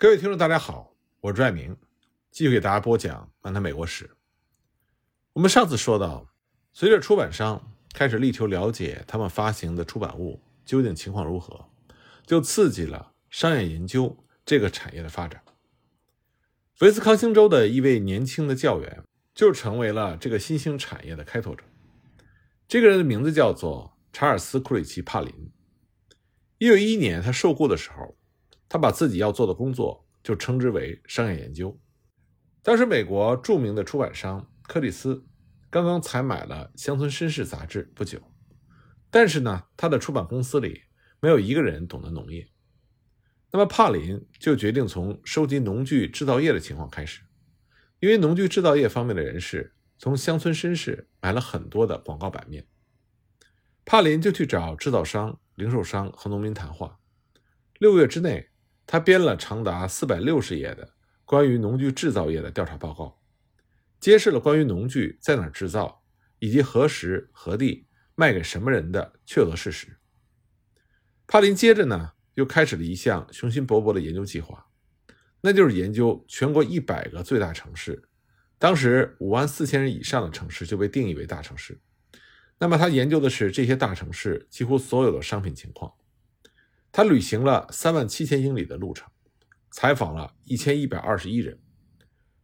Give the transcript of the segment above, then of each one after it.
各位听众，大家好，我是朱爱明，继续给大家播讲《漫谈美国史》。我们上次说到，随着出版商开始力求了解他们发行的出版物究竟情况如何，就刺激了商业研究这个产业的发展。维斯康星州的一位年轻的教员就成为了这个新兴产业的开拓者。这个人的名字叫做查尔斯·库里奇·帕林。一九一一年，他受雇的时候。他把自己要做的工作就称之为商业研究。当时，美国著名的出版商柯蒂斯刚刚采买了《乡村绅士》杂志不久，但是呢，他的出版公司里没有一个人懂得农业。那么，帕林就决定从收集农具制造业的情况开始，因为农具制造业方面的人士从《乡村绅士》买了很多的广告版面。帕林就去找制造商、零售商和农民谈话，六个月之内。他编了长达四百六十页的关于农具制造业的调查报告，揭示了关于农具在哪制造以及何时何地卖给什么人的确凿事实。帕林接着呢，又开始了一项雄心勃勃的研究计划，那就是研究全国一百个最大城市，当时五万四千人以上的城市就被定义为大城市。那么他研究的是这些大城市几乎所有的商品情况。他旅行了三万七千英里的路程，采访了一千一百二十一人，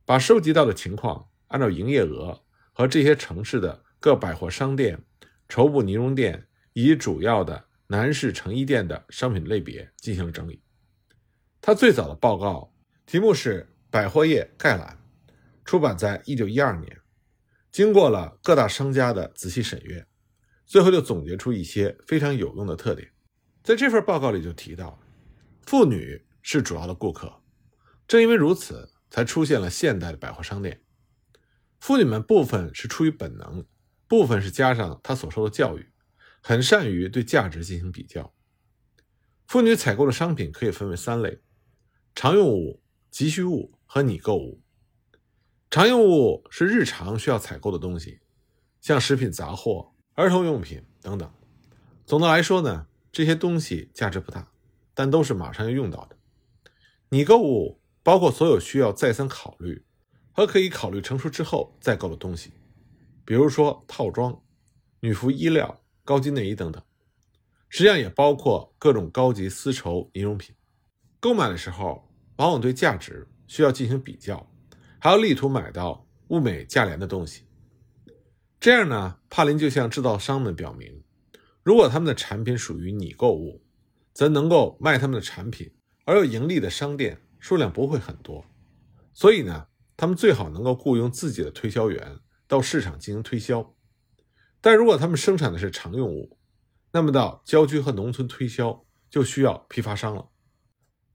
把收集到的情况按照营业额和这些城市的各百货商店、绸布呢绒店以及主要的男士成衣店的商品类别进行了整理。他最早的报告题目是《百货业概览》，出版在一九一二年，经过了各大商家的仔细审阅，最后就总结出一些非常有用的特点。在这份报告里就提到，妇女是主要的顾客，正因为如此，才出现了现代的百货商店。妇女们部分是出于本能，部分是加上她所受的教育，很善于对价值进行比较。妇女采购的商品可以分为三类：常用物、急需物和拟购物。常用物是日常需要采购的东西，像食品杂货、儿童用品等等。总的来说呢。这些东西价值不大，但都是马上要用到的。你购物包括所有需要再三考虑和可以考虑成熟之后再购的东西，比如说套装、女服衣料、高级内衣等等。实际上也包括各种高级丝绸呢绒品。购买的时候，往往对价值需要进行比较，还要力图买到物美价廉的东西。这样呢，帕林就向制造商们表明。如果他们的产品属于拟购物，则能够卖他们的产品而有盈利的商店数量不会很多，所以呢，他们最好能够雇佣自己的推销员到市场进行推销。但如果他们生产的是常用物，那么到郊区和农村推销就需要批发商了。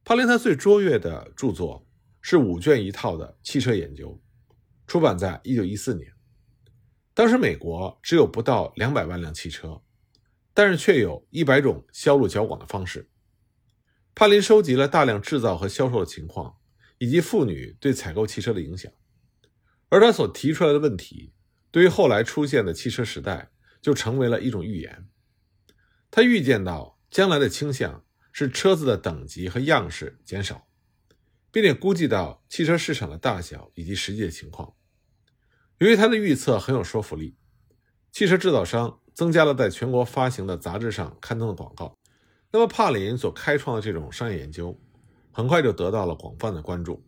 帕林他最卓越的著作是五卷一套的汽车研究，出版在一九一四年。当时美国只有不到两百万辆汽车。但是却有一百种销路较广的方式。帕林收集了大量制造和销售的情况，以及妇女对采购汽车的影响。而他所提出来的问题，对于后来出现的汽车时代就成为了一种预言。他预见到将来的倾向是车子的等级和样式减少，并且估计到汽车市场的大小以及实际的情况。由于他的预测很有说服力，汽车制造商。增加了在全国发行的杂志上刊登的广告，那么帕林所开创的这种商业研究，很快就得到了广泛的关注。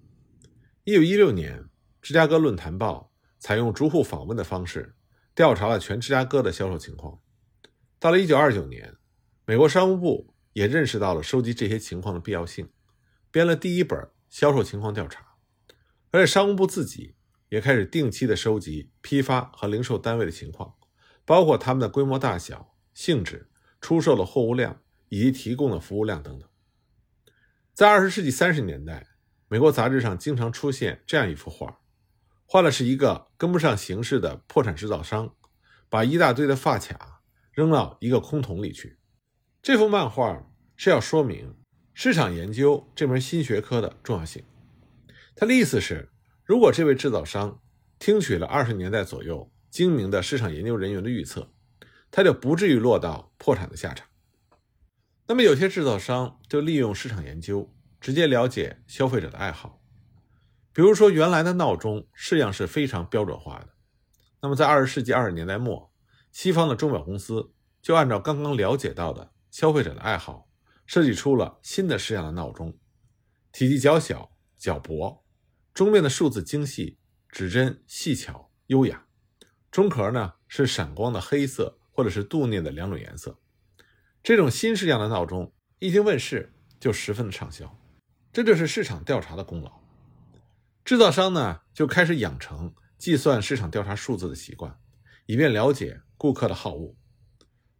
一九一六年，芝加哥论坛报采用逐户访问的方式，调查了全芝加哥的销售情况。到了一九二九年，美国商务部也认识到了收集这些情况的必要性，编了第一本销售情况调查，而且商务部自己也开始定期的收集批发和零售单位的情况。包括他们的规模大小、性质、出售的货物量以及提供的服务量等等。在二十世纪三十年代，美国杂志上经常出现这样一幅画，画的是一个跟不上形势的破产制造商，把一大堆的发卡扔到一个空桶里去。这幅漫画是要说明市场研究这门新学科的重要性。他的意思是，如果这位制造商听取了二十年代左右。精明的市场研究人员的预测，他就不至于落到破产的下场。那么，有些制造商就利用市场研究，直接了解消费者的爱好。比如说，原来的闹钟式样是非常标准化的，那么在二十世纪二十年代末，西方的钟表公司就按照刚刚了解到的消费者的爱好，设计出了新的式样的闹钟，体积较小、较薄，钟面的数字精细，指针细巧优雅，钟壳呢是闪光的黑色或者是镀镍的两种颜色。这种新式样的闹钟一经问世，就十分的畅销，这就是市场调查的功劳。制造商呢就开始养成计算市场调查数字的习惯，以便了解顾客的好恶。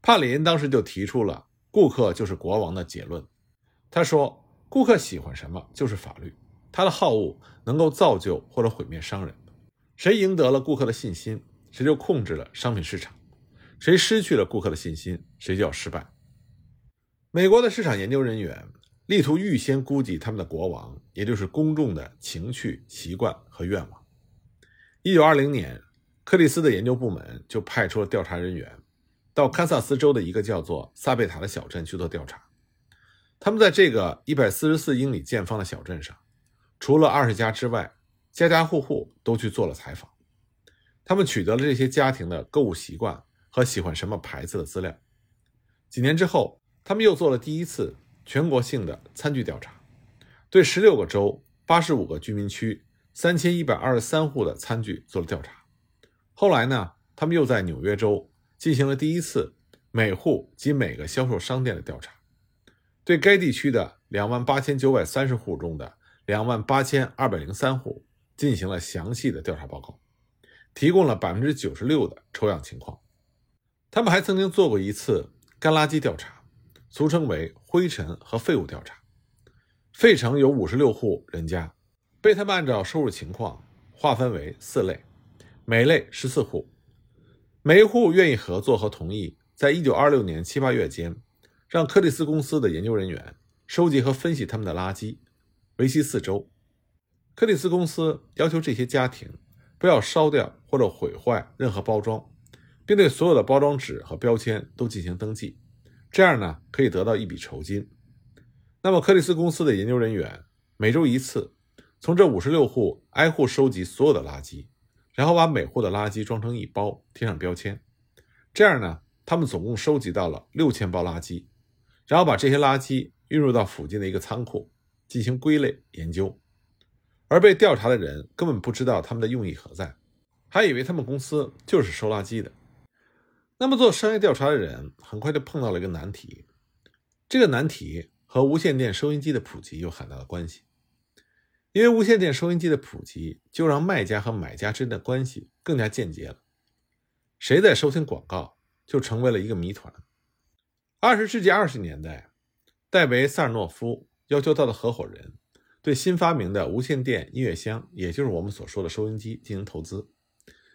帕里恩当时就提出了“顾客就是国王”的结论。他说：“顾客喜欢什么就是法律，他的好恶能够造就或者毁灭商人。谁赢得了顾客的信心，谁就控制了商品市场；谁失去了顾客的信心，谁就要失败。”美国的市场研究人员。力图预先估计他们的国王，也就是公众的情趣、习惯和愿望。一九二零年，克里斯的研究部门就派出了调查人员，到堪萨斯州的一个叫做萨贝塔的小镇去做调查。他们在这个一百四十四英里见方的小镇上，除了二十家之外，家家户户都去做了采访。他们取得了这些家庭的购物习惯和喜欢什么牌子的资料。几年之后，他们又做了第一次。全国性的餐具调查，对十六个州、八十五个居民区、三千一百二十三户的餐具做了调查。后来呢，他们又在纽约州进行了第一次每户及每个销售商店的调查，对该地区的两万八千九百三十户中的两万八千二百零三户进行了详细的调查报告，提供了百分之九十六的抽样情况。他们还曾经做过一次干垃圾调查。俗称为灰尘和废物调查。费城有五十六户人家，被他们按照收入情况划分为四类，每类十四户，每一户愿意合作和同意，在一九二六年七八月间，让柯蒂斯公司的研究人员收集和分析他们的垃圾，为期四周。柯蒂斯公司要求这些家庭不要烧掉或者毁坏任何包装，并对所有的包装纸和标签都进行登记。这样呢，可以得到一笔酬金。那么，克里斯公司的研究人员每周一次，从这五十六户挨户收集所有的垃圾，然后把每户的垃圾装成一包，贴上标签。这样呢，他们总共收集到了六千包垃圾，然后把这些垃圾运入到附近的一个仓库进行归类研究。而被调查的人根本不知道他们的用意何在，还以为他们公司就是收垃圾的。那么，做商业调查的人很快就碰到了一个难题，这个难题和无线电收音机的普及有很大的关系。因为无线电收音机的普及，就让卖家和买家之间的关系更加间接了。谁在收听广告，就成为了一个谜团。二十世纪二十年代，戴维·萨尔诺夫要求他的合伙人对新发明的无线电音乐箱，也就是我们所说的收音机进行投资。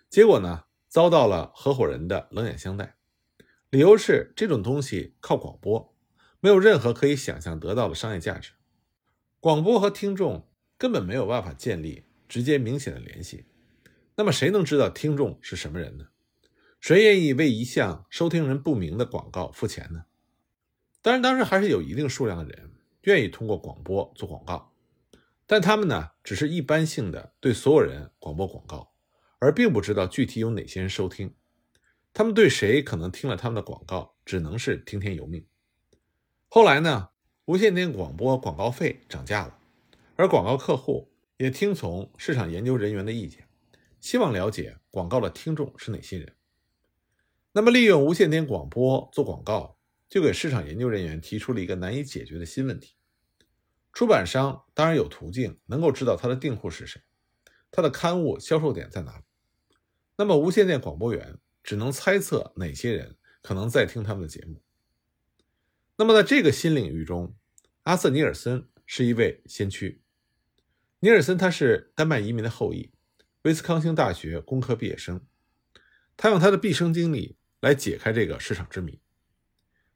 结果呢？遭到了合伙人的冷眼相待，理由是这种东西靠广播，没有任何可以想象得到的商业价值。广播和听众根本没有办法建立直接明显的联系。那么谁能知道听众是什么人呢？谁愿意为一项收听人不明的广告付钱呢？当然，当时还是有一定数量的人愿意通过广播做广告，但他们呢，只是一般性的对所有人广播广告。而并不知道具体有哪些人收听，他们对谁可能听了他们的广告，只能是听天由命。后来呢，无线电广播广告费涨价了，而广告客户也听从市场研究人员的意见，希望了解广告的听众是哪些人。那么，利用无线电广播做广告，就给市场研究人员提出了一个难以解决的新问题。出版商当然有途径能够知道他的订户是谁，他的刊物销售点在哪里。那么，无线电广播员只能猜测哪些人可能在听他们的节目。那么，在这个新领域中，阿瑟·尼尔森是一位先驱。尼尔森他是丹麦移民的后裔，威斯康星大学工科毕业生。他用他的毕生经历来解开这个市场之谜。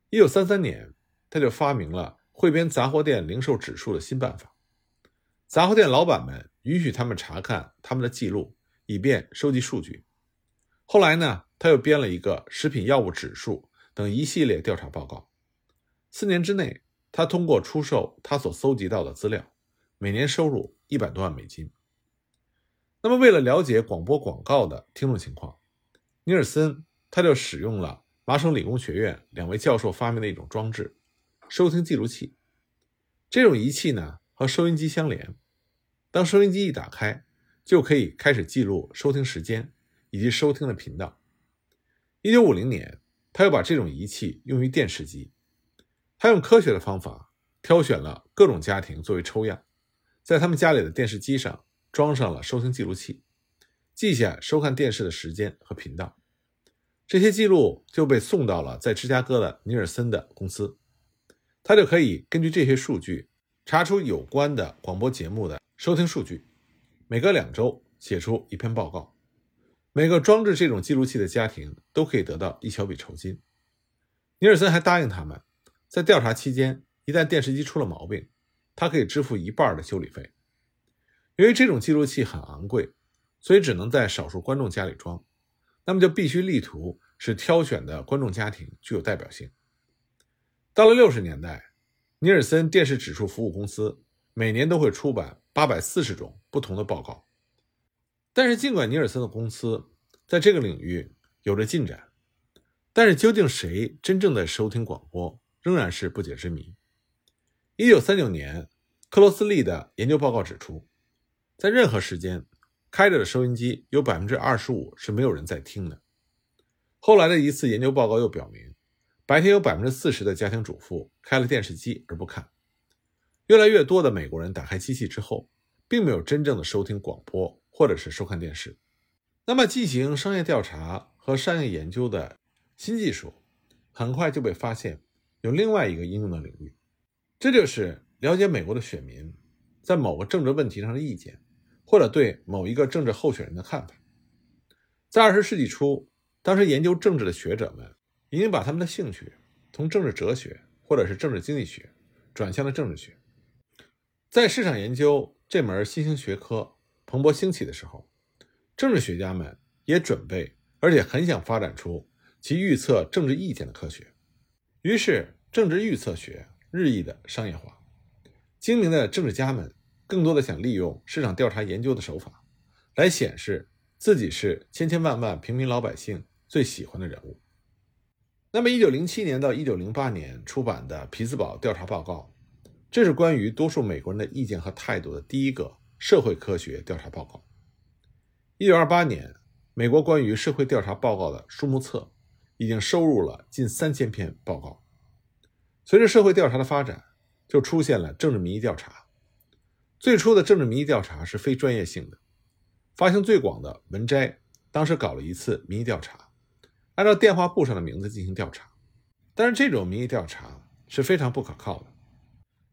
1933年，他就发明了汇编杂货店零售指数的新办法。杂货店老板们允许他们查看他们的记录，以便收集数据。后来呢，他又编了一个食品药物指数等一系列调查报告。四年之内，他通过出售他所搜集到的资料，每年收入一百多万美金。那么，为了了解广播广告的听众情况，尼尔森他就使用了麻省理工学院两位教授发明的一种装置——收听记录器。这种仪器呢，和收音机相连，当收音机一打开，就可以开始记录收听时间以及收听的频道。一九五零年，他又把这种仪器用于电视机。他用科学的方法挑选了各种家庭作为抽样，在他们家里的电视机上装上了收听记录器，记下收看电视的时间和频道。这些记录就被送到了在芝加哥的尼尔森的公司，他就可以根据这些数据查出有关的广播节目的收听数据，每隔两周写出一篇报告。每个装置这种记录器的家庭都可以得到一小笔酬金。尼尔森还答应他们。在调查期间，一旦电视机出了毛病，他可以支付一半的修理费。由于这种记录器很昂贵，所以只能在少数观众家里装。那么就必须力图使挑选的观众家庭具有代表性。到了六十年代，尼尔森电视指数服务公司每年都会出版八百四十种不同的报告。但是，尽管尼尔森的公司在这个领域有着进展，但是究竟谁真正在收听广播？仍然是不解之谜。一九三九年，克罗斯利的研究报告指出，在任何时间开着的收音机有百分之二十五是没有人在听的。后来的一次研究报告又表明，白天有百分之四十的家庭主妇开了电视机而不看。越来越多的美国人打开机器之后，并没有真正的收听广播或者是收看电视。那么，进行商业调查和商业研究的新技术很快就被发现。有另外一个应用的领域，这就是了解美国的选民在某个政治问题上的意见，或者对某一个政治候选人的看法。在二十世纪初，当时研究政治的学者们已经把他们的兴趣从政治哲学或者是政治经济学转向了政治学。在市场研究这门新兴学科蓬勃兴起的时候，政治学家们也准备，而且很想发展出其预测政治意见的科学。于是，政治预测学日益的商业化。精明的政治家们更多的想利用市场调查研究的手法，来显示自己是千千万万平民老百姓最喜欢的人物。那么，一九零七年到一九零八年出版的匹兹堡调查报告，这是关于多数美国人的意见和态度的第一个社会科学调查报告。一九二八年，美国关于社会调查报告的书目册。已经收入了近三千篇报告。随着社会调查的发展，就出现了政治民意调查。最初的政治民意调查是非专业性的，发行最广的文摘当时搞了一次民意调查，按照电话簿上的名字进行调查。但是这种民意调查是非常不可靠的。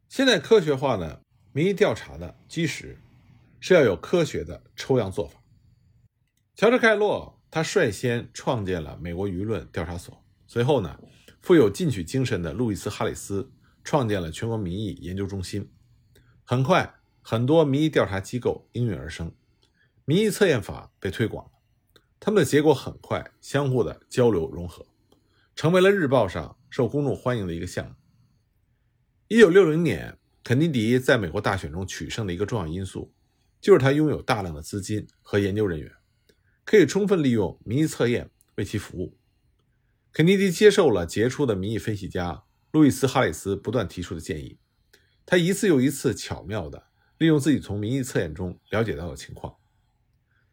现在科学化的民意调查的基石是要有科学的抽样做法。乔治·盖洛。他率先创建了美国舆论调查所，随后呢，富有进取精神的路易斯·哈里斯创建了全国民意研究中心。很快，很多民意调查机构应运而生，民意测验法被推广了，他们的结果很快相互的交流融合，成为了日报上受公众欢迎的一个项目。一九六零年，肯尼迪在美国大选中取胜的一个重要因素，就是他拥有大量的资金和研究人员。可以充分利用民意测验为其服务。肯尼迪接受了杰出的民意分析家路易斯·哈里斯不断提出的建议，他一次又一次巧妙地利用自己从民意测验中了解到的情况。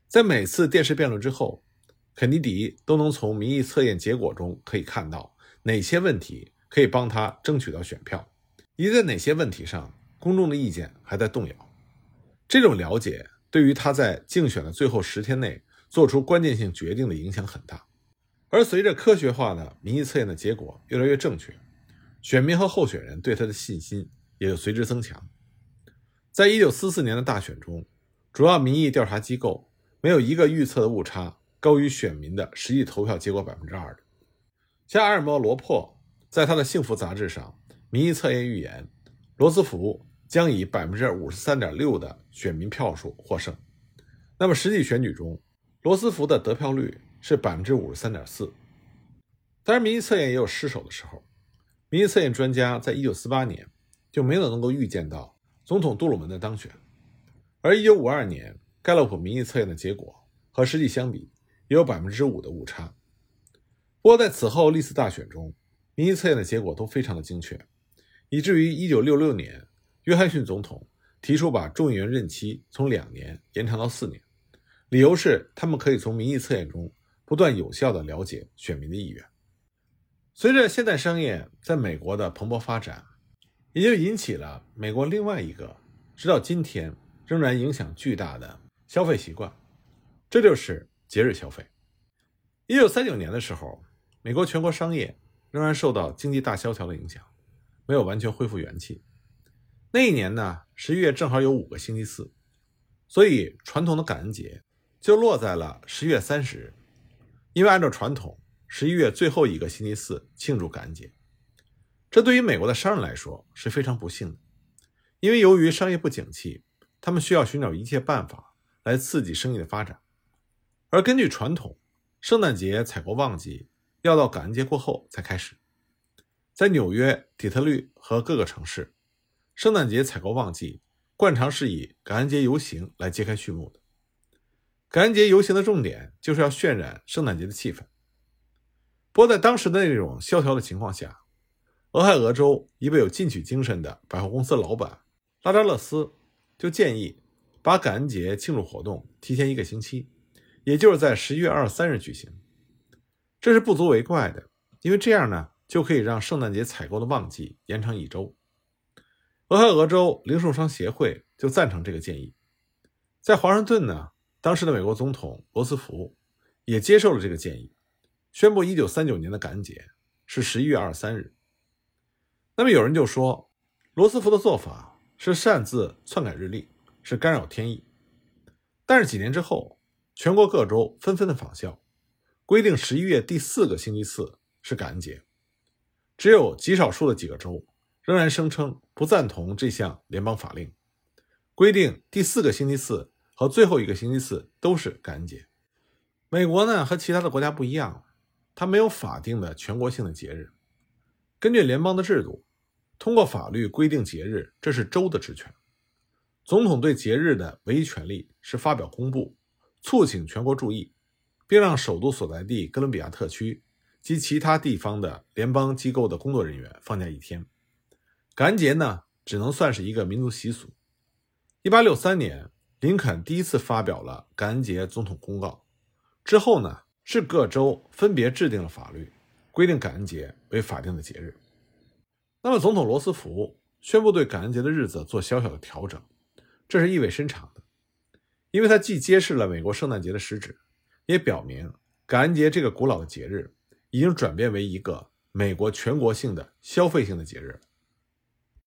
在每次电视辩论之后，肯尼迪都能从民意测验结果中可以看到哪些问题可以帮他争取到选票，以及在哪些问题上公众的意见还在动摇。这种了解对于他在竞选的最后十天内。做出关键性决定的影响很大，而随着科学化的民意测验的结果越来越正确，选民和候选人对他的信心也就随之增强。在一九四四年的大选中，主要民意调查机构没有一个预测的误差高于选民的实际投票结果百分之二的。像阿尔莫·罗珀在他的《幸福》杂志上，民意测验预言罗斯福将以百分之五十三点六的选民票数获胜。那么实际选举中，罗斯福的得票率是百分之五十三点四，当然，民意测验也有失手的时候。民意测验专家在一九四八年就没有能够预见到总统杜鲁门的当选。而1952年盖洛普民意测验的结果和实际相比，也有百分之五的误差。不过在此后历次大选中，民意测验的结果都非常的精确，以至于1966年约翰逊总统提出把众议员任期从两年延长到四年，理由是他们可以从民意测验中不断有效地了解选民的意愿。随着现代商业在美国的蓬勃发展，也就引起了美国另外一个直到今天仍然影响巨大的消费习惯，这就是节日消费。一九三九年的时候，美国全国商业仍然受到经济大萧条的影响，没有完全恢复元气。那一年呢，十一月正好有五个星期四，所以传统的感恩节就落在了十月三十日，因为按照传统。十一月最后一个星期四庆祝感恩节，这对于美国的商人来说是非常不幸的，因为由于商业不景气，他们需要寻找一切办法来刺激生意的发展。而根据传统，圣诞节采购旺季要到感恩节过后才开始。在纽约、底特律和各个城市，圣诞节采购旺季惯常是以感恩节游行来揭开序幕的。感恩节游行的重点就是要渲染圣诞节的气氛。不过，在当时的那种萧条的情况下，俄亥俄州一位有进取精神的百货公司老板拉扎勒斯就建议把感恩节庆祝活动提前一个星期，也就是在十一月二十三日举行。这是不足为怪的，因为这样呢就可以让圣诞节采购的旺季延长一周。俄亥俄州零售商协会就赞成这个建议。在华盛顿呢，当时的美国总统罗斯福也接受了这个建议。宣布，一九三九年的感恩节是十一月二十三日。那么有人就说，罗斯福的做法是擅自篡改日历，是干扰天意。但是几年之后，全国各州纷纷的仿效，规定十一月第四个星期四是感恩节。只有极少数的几个州仍然声称不赞同这项联邦法令，规定第四个星期四和最后一个星期四都是感恩节。美国呢，和其他的国家不一样。它没有法定的全国性的节日。根据联邦的制度，通过法律规定节日，这是州的职权。总统对节日的唯一权利是发表公布，促请全国注意，并让首都所在地哥伦比亚特区及其他地方的联邦机构的工作人员放假一天。感恩节呢，只能算是一个民族习俗。一八六三年，林肯第一次发表了感恩节总统公告，之后呢？是各州分别制定了法律，规定感恩节为法定的节日。那么，总统罗斯福宣布对感恩节的日子做小小的调整，这是意味深长的，因为它既揭示了美国圣诞节的实质，也表明感恩节这个古老的节日已经转变为一个美国全国性的消费性的节日。